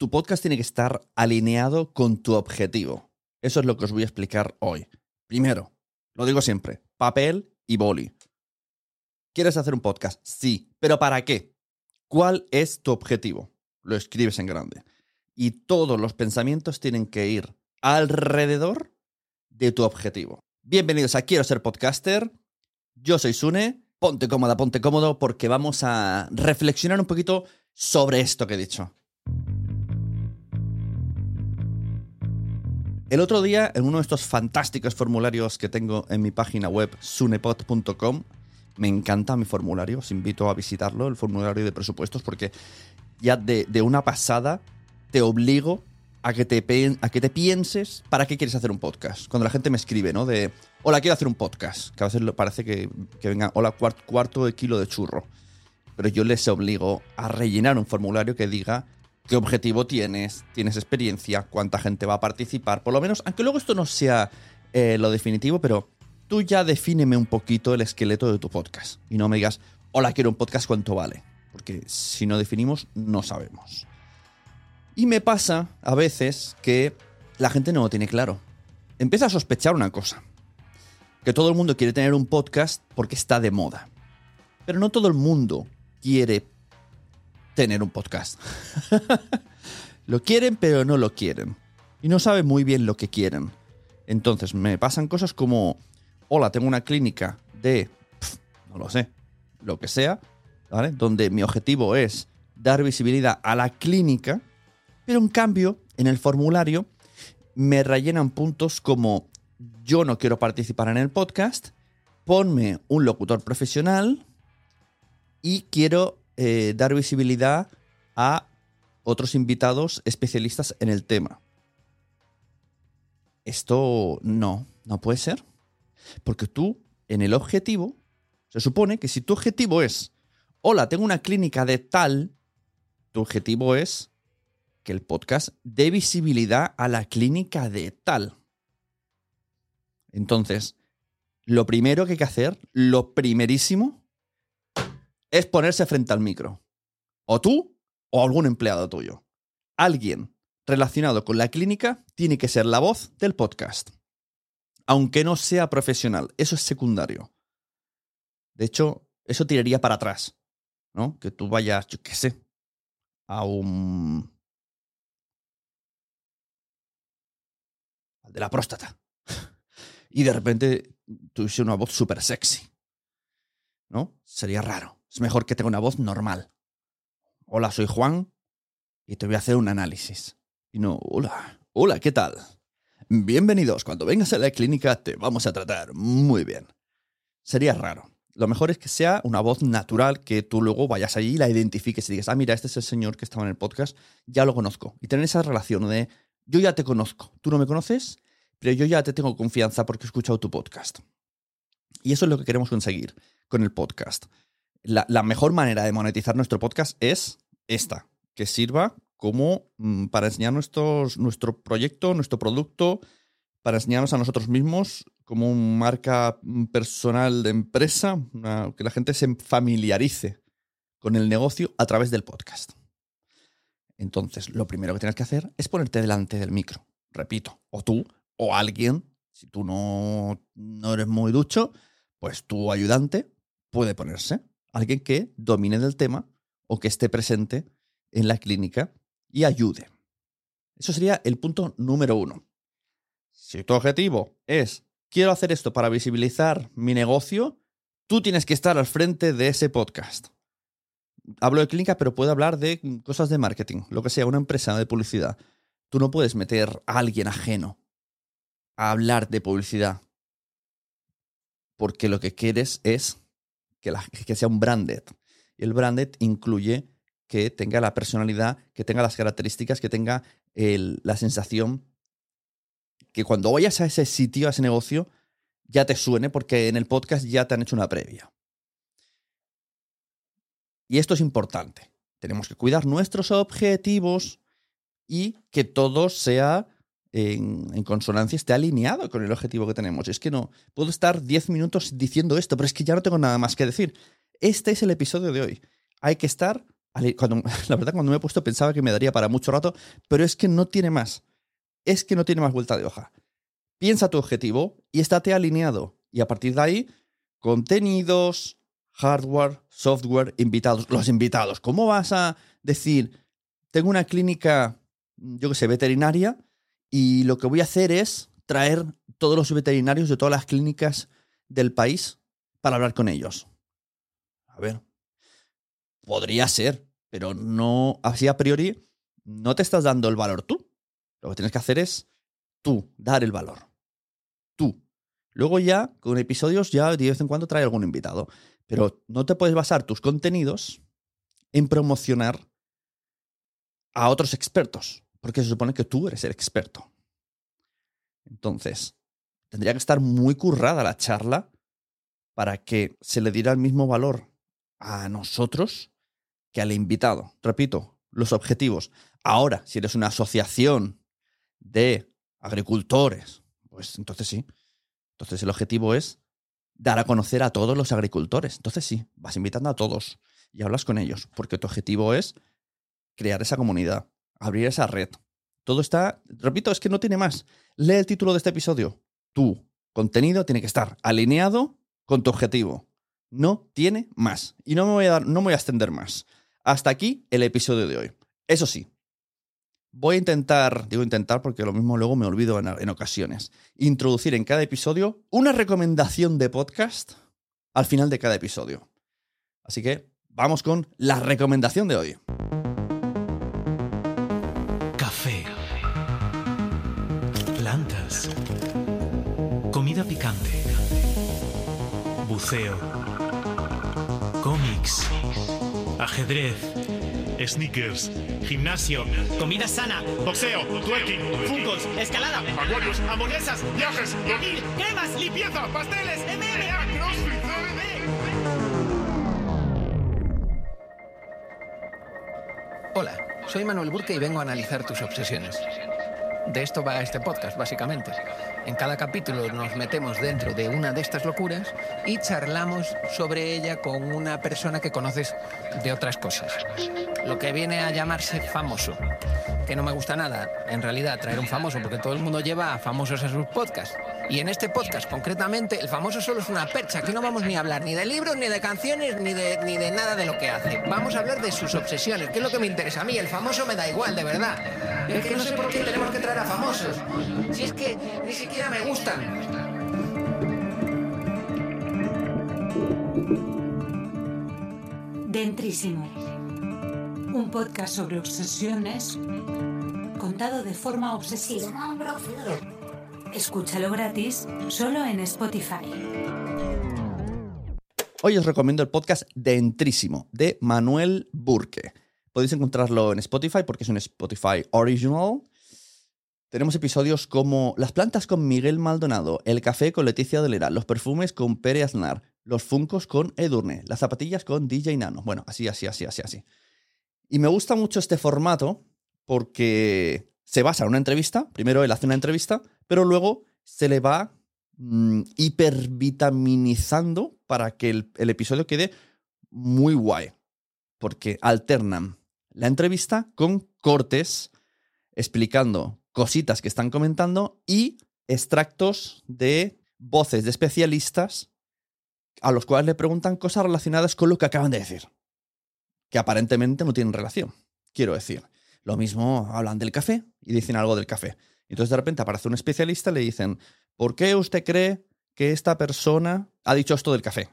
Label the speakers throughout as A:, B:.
A: Tu podcast tiene que estar alineado con tu objetivo. Eso es lo que os voy a explicar hoy. Primero, lo digo siempre, papel y boli. ¿Quieres hacer un podcast? Sí, pero ¿para qué? ¿Cuál es tu objetivo? Lo escribes en grande. Y todos los pensamientos tienen que ir alrededor de tu objetivo. Bienvenidos a Quiero ser podcaster. Yo soy Sune. Ponte cómoda, ponte cómodo porque vamos a reflexionar un poquito sobre esto que he dicho. El otro día, en uno de estos fantásticos formularios que tengo en mi página web, sunepod.com, me encanta mi formulario, os invito a visitarlo, el formulario de presupuestos, porque ya de, una pasada te obligo a que te, pienses para qué quieres hacer un podcast. Cuando la gente me escribe, ¿no? De, hola, quiero hacer un podcast, que a veces parece que, venga, hola, cuart- cuarto de kilo de churro. Pero yo les obligo a rellenar un formulario que diga qué objetivo tienes, tienes experiencia, cuánta gente va a participar, por lo menos, aunque luego esto no sea eh, lo definitivo, pero tú ya defíneme un poquito el esqueleto de tu podcast y no me digas, hola, quiero un podcast, ¿cuánto vale? Porque si no definimos, no sabemos. Y me pasa a veces que la gente no lo tiene claro. Empieza a sospechar una cosa, que todo el mundo quiere tener un podcast porque está de moda. Pero no todo el mundo quiere tener un podcast. lo quieren, pero no lo quieren. Y no saben muy bien lo que quieren. Entonces me pasan cosas como, hola, tengo una clínica de, no lo sé, lo que sea, ¿vale? Donde mi objetivo es dar visibilidad a la clínica, pero en cambio, en el formulario me rellenan puntos como, yo no quiero participar en el podcast, ponme un locutor profesional y quiero eh, dar visibilidad a otros invitados especialistas en el tema. Esto no, no puede ser. Porque tú, en el objetivo, se supone que si tu objetivo es, hola, tengo una clínica de tal, tu objetivo es que el podcast dé visibilidad a la clínica de tal. Entonces, lo primero que hay que hacer, lo primerísimo, es ponerse frente al micro. O tú o algún empleado tuyo. Alguien relacionado con la clínica tiene que ser la voz del podcast. Aunque no sea profesional, eso es secundario. De hecho, eso tiraría para atrás, ¿no? Que tú vayas, yo qué sé, a un... de la próstata. Y de repente tuviese una voz súper sexy. ¿No? Sería raro. Es mejor que tenga una voz normal. Hola, soy Juan y te voy a hacer un análisis. Y no, hola, hola, ¿qué tal? Bienvenidos, cuando vengas a la clínica te vamos a tratar muy bien. sería raro. Lo mejor es que sea una voz natural, que tú luego vayas allí y la identifiques y digas, ah, mira, este es el señor que estaba en el podcast, ya lo conozco. Y tener esa relación de, yo ya te conozco, tú no me conoces, pero yo ya te tengo confianza porque he escuchado tu podcast. Y eso es lo que queremos conseguir con el podcast. La, mejor manera de monetizar nuestro podcast es esta, que sirva como mm, para enseñar nuestro proyecto, nuestro producto, para enseñarnos a nosotros mismos como una marca mm, personal de empresa, que la gente se familiarice con el negocio a través del podcast. Entonces, lo primero que tienes que hacer es ponerte delante del micro. Repito, o tú o alguien, si tú no, no eres muy ducho, pues tu ayudante puede ponerse. Alguien que domine del tema o que esté presente en la clínica y ayude. Eso sería el punto número uno. Si tu objetivo es, quiero hacer esto para visibilizar mi negocio, tú tienes que estar al frente de ese podcast. Hablo de clínica, pero puedo hablar de cosas de marketing, lo que sea, una empresa de publicidad. Tú no puedes meter a alguien ajeno a hablar de publicidad, porque lo que quieres es que, sea un branded. Y el branded incluye que tenga la personalidad, que tenga las características, que tenga la sensación que cuando vayas a ese sitio, a ese negocio, ya te suene porque en el podcast ya te han hecho una previa. Y esto es importante. Tenemos que cuidar nuestros objetivos y que todo sea en, consonancia, esté alineado con el objetivo que tenemos. Es que no, puedo estar 10 minutos diciendo esto, pero es que ya no tengo nada más que decir. Este es el episodio de hoy. Hay que estar... la verdad, cuando me he puesto pensaba que me daría para mucho rato, pero es que no tiene más. Es que no tiene más vuelta de hoja. Piensa tu objetivo y estate alineado. Y a partir de ahí, contenidos, hardware, software, invitados. Los invitados. ¿Cómo vas a decir, tengo una clínica, yo que sé, veterinaria, y lo que voy a hacer es traer todos los veterinarios de todas las clínicas del país para hablar con ellos? A ver, podría ser, pero no, así a priori, no te estás dando el valor tú. Lo que tienes que hacer es tú, dar el valor. Tú. Luego ya, con episodios, ya de vez en cuando trae algún invitado. Pero no te puedes basar tus contenidos en promocionar a otros expertos, porque se supone que tú eres el experto. Entonces, tendría que estar muy currada la charla para que se le diera el mismo valor a nosotros que al invitado. Repito, los objetivos. Ahora, si eres una asociación de agricultores, pues entonces sí. Entonces el objetivo es dar a conocer a todos los agricultores. Entonces sí, vas invitando a todos y hablas con ellos, porque tu objetivo es crear esa comunidad, abrir esa red. Todo está, repito, es que no tiene más. Lee el título de este episodio. Tu contenido tiene que estar alineado con tu objetivo. No tiene más. Y no me voy a dar, no me voy a extender más. Hasta aquí el episodio de hoy. Eso sí, voy a intentar, digo intentar porque lo mismo luego me olvido en, en ocasiones, introducir en cada episodio una recomendación de podcast al final de cada episodio. Así que vamos con la recomendación de hoy.
B: Buceo. Cómics. Ajedrez.
C: Sneakers, gimnasio, comida sana, boxeo, twerking, fútbol, escalada, acuarios, hamburguesas, viajes, dormir, cremas, limpieza, pasteles, MMA, crossfit,
D: Hola, soy Manuel Burke y vengo a analizar tus obsesiones. De esto va este podcast, básicamente. En cada capítulo nos metemos dentro de una de estas locuras y charlamos sobre ella con una persona que conoces de otras cosas. Lo que viene a llamarse famoso. Que no me gusta nada, en realidad, traer un famoso, porque todo el mundo lleva a famosos a sus podcasts. Y en este podcast, concretamente, el famoso solo es una percha. Aquí no vamos ni a hablar ni de libros, ni de canciones, ni de, ni de nada de lo que hace. Vamos a hablar de sus obsesiones, que es lo que me interesa a mí. El famoso me da igual, de verdad. Es que no sé por qué tenemos que traer a famosos. Si es que ni siquiera me gustan.
E: Dentrísimo. Un podcast sobre obsesiones contado de forma obsesiva. Escúchalo gratis solo en Spotify.
A: Hoy os recomiendo el podcast Dentrísimo de Manuel Burke. Podéis encontrarlo en Spotify porque es un Spotify original. Tenemos episodios como Las plantas con Miguel Maldonado, El café con Leticia Dolera, Los perfumes con Pere Aznar, Los funcos con Edurne, Las zapatillas con DJ Nano. Bueno, así, así, así, así, así. Y me gusta mucho este formato porque se basa en una entrevista. Primero él hace una entrevista, pero luego se le va mm, hipervitaminizando para que el episodio quede muy guay. Porque alternan la entrevista con cortes explicando cositas que están comentando y extractos de voces de especialistas a los cuales le preguntan cosas relacionadas con lo que acaban de decir. Que aparentemente no tienen relación. Quiero decir, lo mismo hablan del café y dicen algo del café. Entonces de repente aparece un especialista y le dicen, ¿por qué usted cree que esta persona ha dicho esto del café?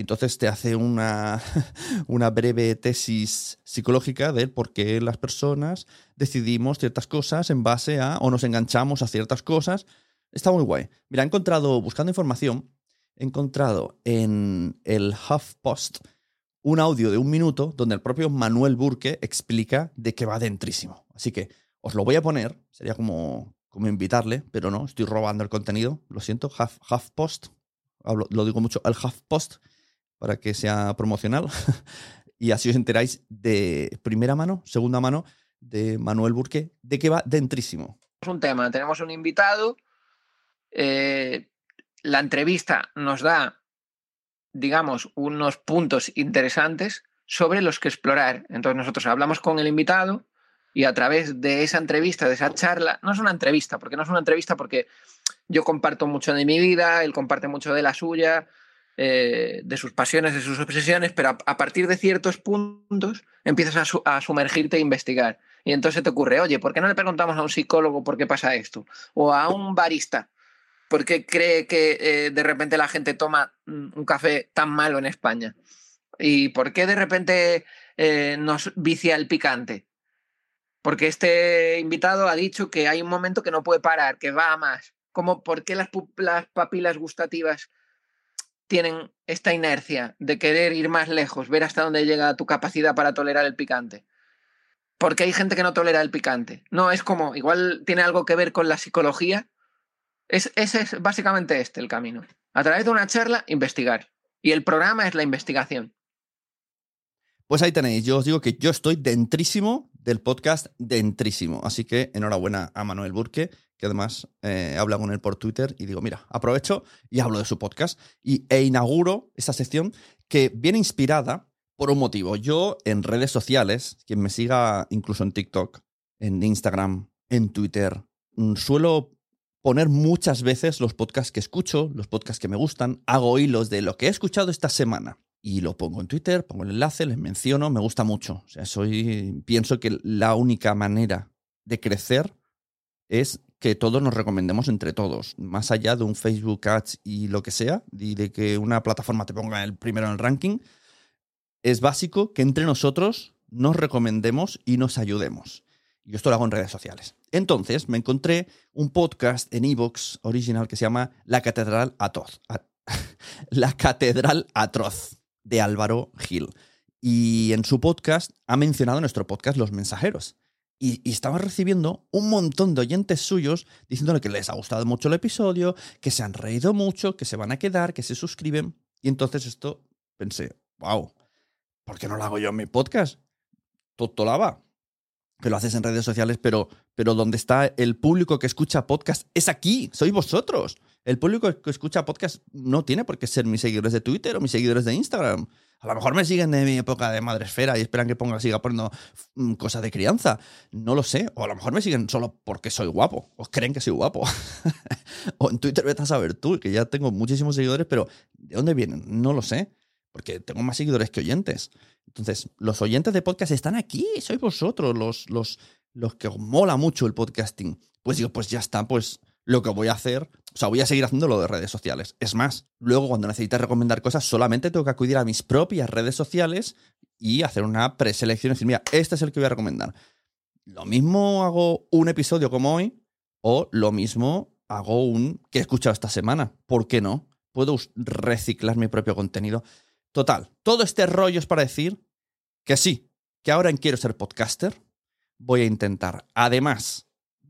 A: Entonces te hace una, una breve tesis psicológica de por qué las personas decidimos ciertas cosas en base a, o nos enganchamos a ciertas cosas. Está muy guay. Mira, he encontrado, buscando información, he encontrado en el HuffPost un audio de un minuto donde el propio Manuel Burke explica de qué va dentrísimo. Así que os lo voy a poner, sería como, como invitarle, pero no, estoy robando el contenido, lo siento, Huff, HuffPost, lo digo mucho, el HuffPost, para que sea promocional. y así os enteráis de primera mano, segunda mano, de Manuel Burque, de que va dentrísimo.
D: Un tema, tenemos un invitado, eh, la entrevista nos da, digamos, unos puntos interesantes sobre los que explorar. Entonces nosotros hablamos con el invitado y a través de esa entrevista, de esa charla, no es una entrevista, porque no es una entrevista porque yo comparto mucho de mi vida, él comparte mucho de la suya, eh, de sus pasiones, de sus obsesiones, pero a, partir de ciertos puntos empiezas a, a, sumergirte e investigar. Y entonces te ocurre, oye, ¿por qué no le preguntamos a un psicólogo por qué pasa esto? O a un barista, ¿por qué cree que eh, de repente la gente toma un café tan malo en España? ¿Y por qué de repente eh, nos vicia el picante? Porque este invitado ha dicho que hay un momento que no puede parar, que va a más. Como por qué las papilas gustativas tienen esta inercia de querer ir más lejos, ver hasta dónde llega tu capacidad para tolerar el picante. Porque hay gente que no tolera el picante. No, es como, igual tiene algo que ver con la psicología. Es, ese es básicamente este el camino. A través de una charla, investigar. Y el programa es la investigación.
A: Pues ahí tenéis, yo os digo que yo estoy dentrísimo del podcast Dentrísimo. Así que enhorabuena a Manuel Burque, que además eh, habla con él por Twitter y digo, mira, aprovecho y hablo de su podcast y, e inauguro esta sección que viene inspirada por un motivo. Yo en redes sociales, quien me siga incluso en TikTok, en Instagram, en Twitter, mm, suelo poner muchas veces los podcasts que escucho, los podcasts que me gustan, hago hilos de lo que he escuchado esta semana y lo pongo en Twitter, pongo el enlace, les menciono, me gusta mucho. O sea, soy, pienso que la única manera de crecer es que todos nos recomendemos entre todos, más allá de un Facebook Ads y lo que sea, y de que una plataforma te ponga el primero en el ranking, es básico que entre nosotros nos recomendemos y nos ayudemos. Yo esto lo hago en redes sociales. Entonces me encontré un podcast en Evox original que se llama La Catedral Atroz. La Catedral Atroz de Álvaro Gil. Y en su podcast ha mencionado nuestro podcast Los Mensajeros. Y, y, recibiendo un montón de oyentes suyos diciéndole que les ha gustado mucho el episodio, que se han reído mucho, que se van a quedar, que se suscriben. Y entonces esto pensé, wow, ¿por qué no lo hago yo en mi podcast? Totolaba. Que lo haces en redes sociales, pero, pero donde está el público que escucha podcast es aquí, sois vosotros. El público que escucha podcast no tiene por qué ser mis seguidores de Twitter o mis seguidores de Instagram. A lo mejor me siguen de mi época de madresfera y esperan que ponga, siga poniendo mm, cosas de crianza. No lo sé. O a lo mejor me siguen solo porque soy guapo. O creen que soy guapo. o en Twitter vete a saber tú, que ya tengo muchísimos seguidores, pero ¿de dónde vienen? No lo sé. Porque tengo más seguidores que oyentes. Entonces, los oyentes de podcast están aquí. Sois vosotros los, los, los que os mola mucho el podcasting. Pues digo, pues ya está, pues lo que voy a hacer, o sea, voy a seguir haciendo lo de redes sociales. Es más, luego cuando necesites recomendar cosas, solamente tengo que acudir a mis propias redes sociales y hacer una preselección y decir, mira, este es el que voy a recomendar. Lo mismo hago un episodio como hoy, o lo mismo hago un que he escuchado esta semana. ¿Por qué no? Puedo reciclar mi propio contenido. Total, todo este rollo es para decir que sí, que ahora en Quiero ser podcaster voy a intentar, además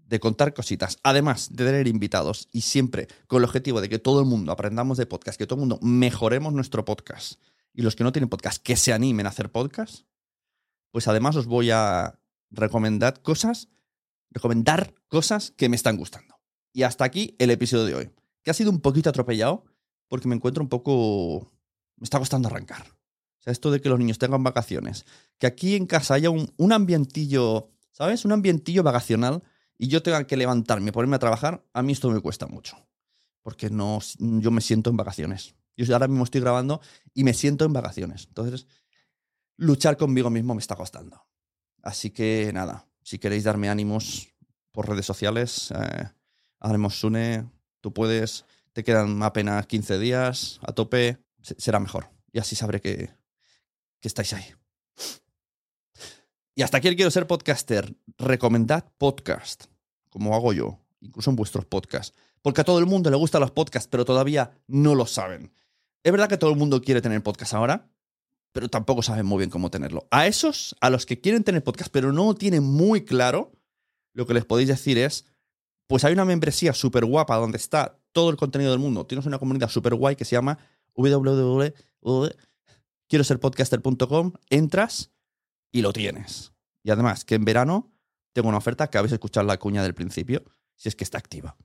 A: de contar cositas, además de tener invitados y siempre con el objetivo de que todo el mundo aprendamos de podcast, que todo el mundo mejoremos nuestro podcast y los que no tienen podcast que se animen a hacer podcast, pues además os voy a recomendar cosas, recomendar cosas que me están gustando. Y hasta aquí el episodio de hoy, que ha sido un poquito atropellado porque me encuentro un poco... me está costando arrancar. O sea, esto de que los niños tengan vacaciones, que aquí en casa haya un, un ambientillo, ¿sabes? Un ambientillo vacacional y yo tenga que levantarme, ponerme a trabajar, a mí esto me cuesta mucho. Porque no, yo me siento en vacaciones. Yo ahora mismo estoy grabando y me siento en vacaciones. Entonces, luchar conmigo mismo me está costando. Así que nada, si queréis darme ánimos por redes sociales, eh, haremos Sune, tú puedes, te quedan apenas 15 días, a tope, será mejor. Y así sabré que, que estáis ahí. Y hasta aquí el quiero ser podcaster. Recomendad podcast, como hago yo, incluso en vuestros podcasts. Porque a todo el mundo le gustan los podcasts, pero todavía no lo saben. Es verdad que todo el mundo quiere tener podcast ahora, pero tampoco saben muy bien cómo tenerlo. A esos, a los que quieren tener podcast, pero no tienen muy claro, lo que les podéis decir es, pues hay una membresía súper guapa donde está todo el contenido del mundo. Tienes una comunidad súper guay que se llama www.quieroserpodcaster.com. Entras y lo tienes. Y además, que en verano tengo una oferta que habéis escuchado la cuña del principio, si es que está activa.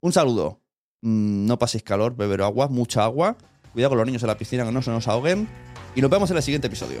A: Un saludo. Mm, no paséis calor, beber agua, mucha agua. Cuidado con los niños en la piscina que no se nos ahoguen. Y nos vemos en el siguiente episodio.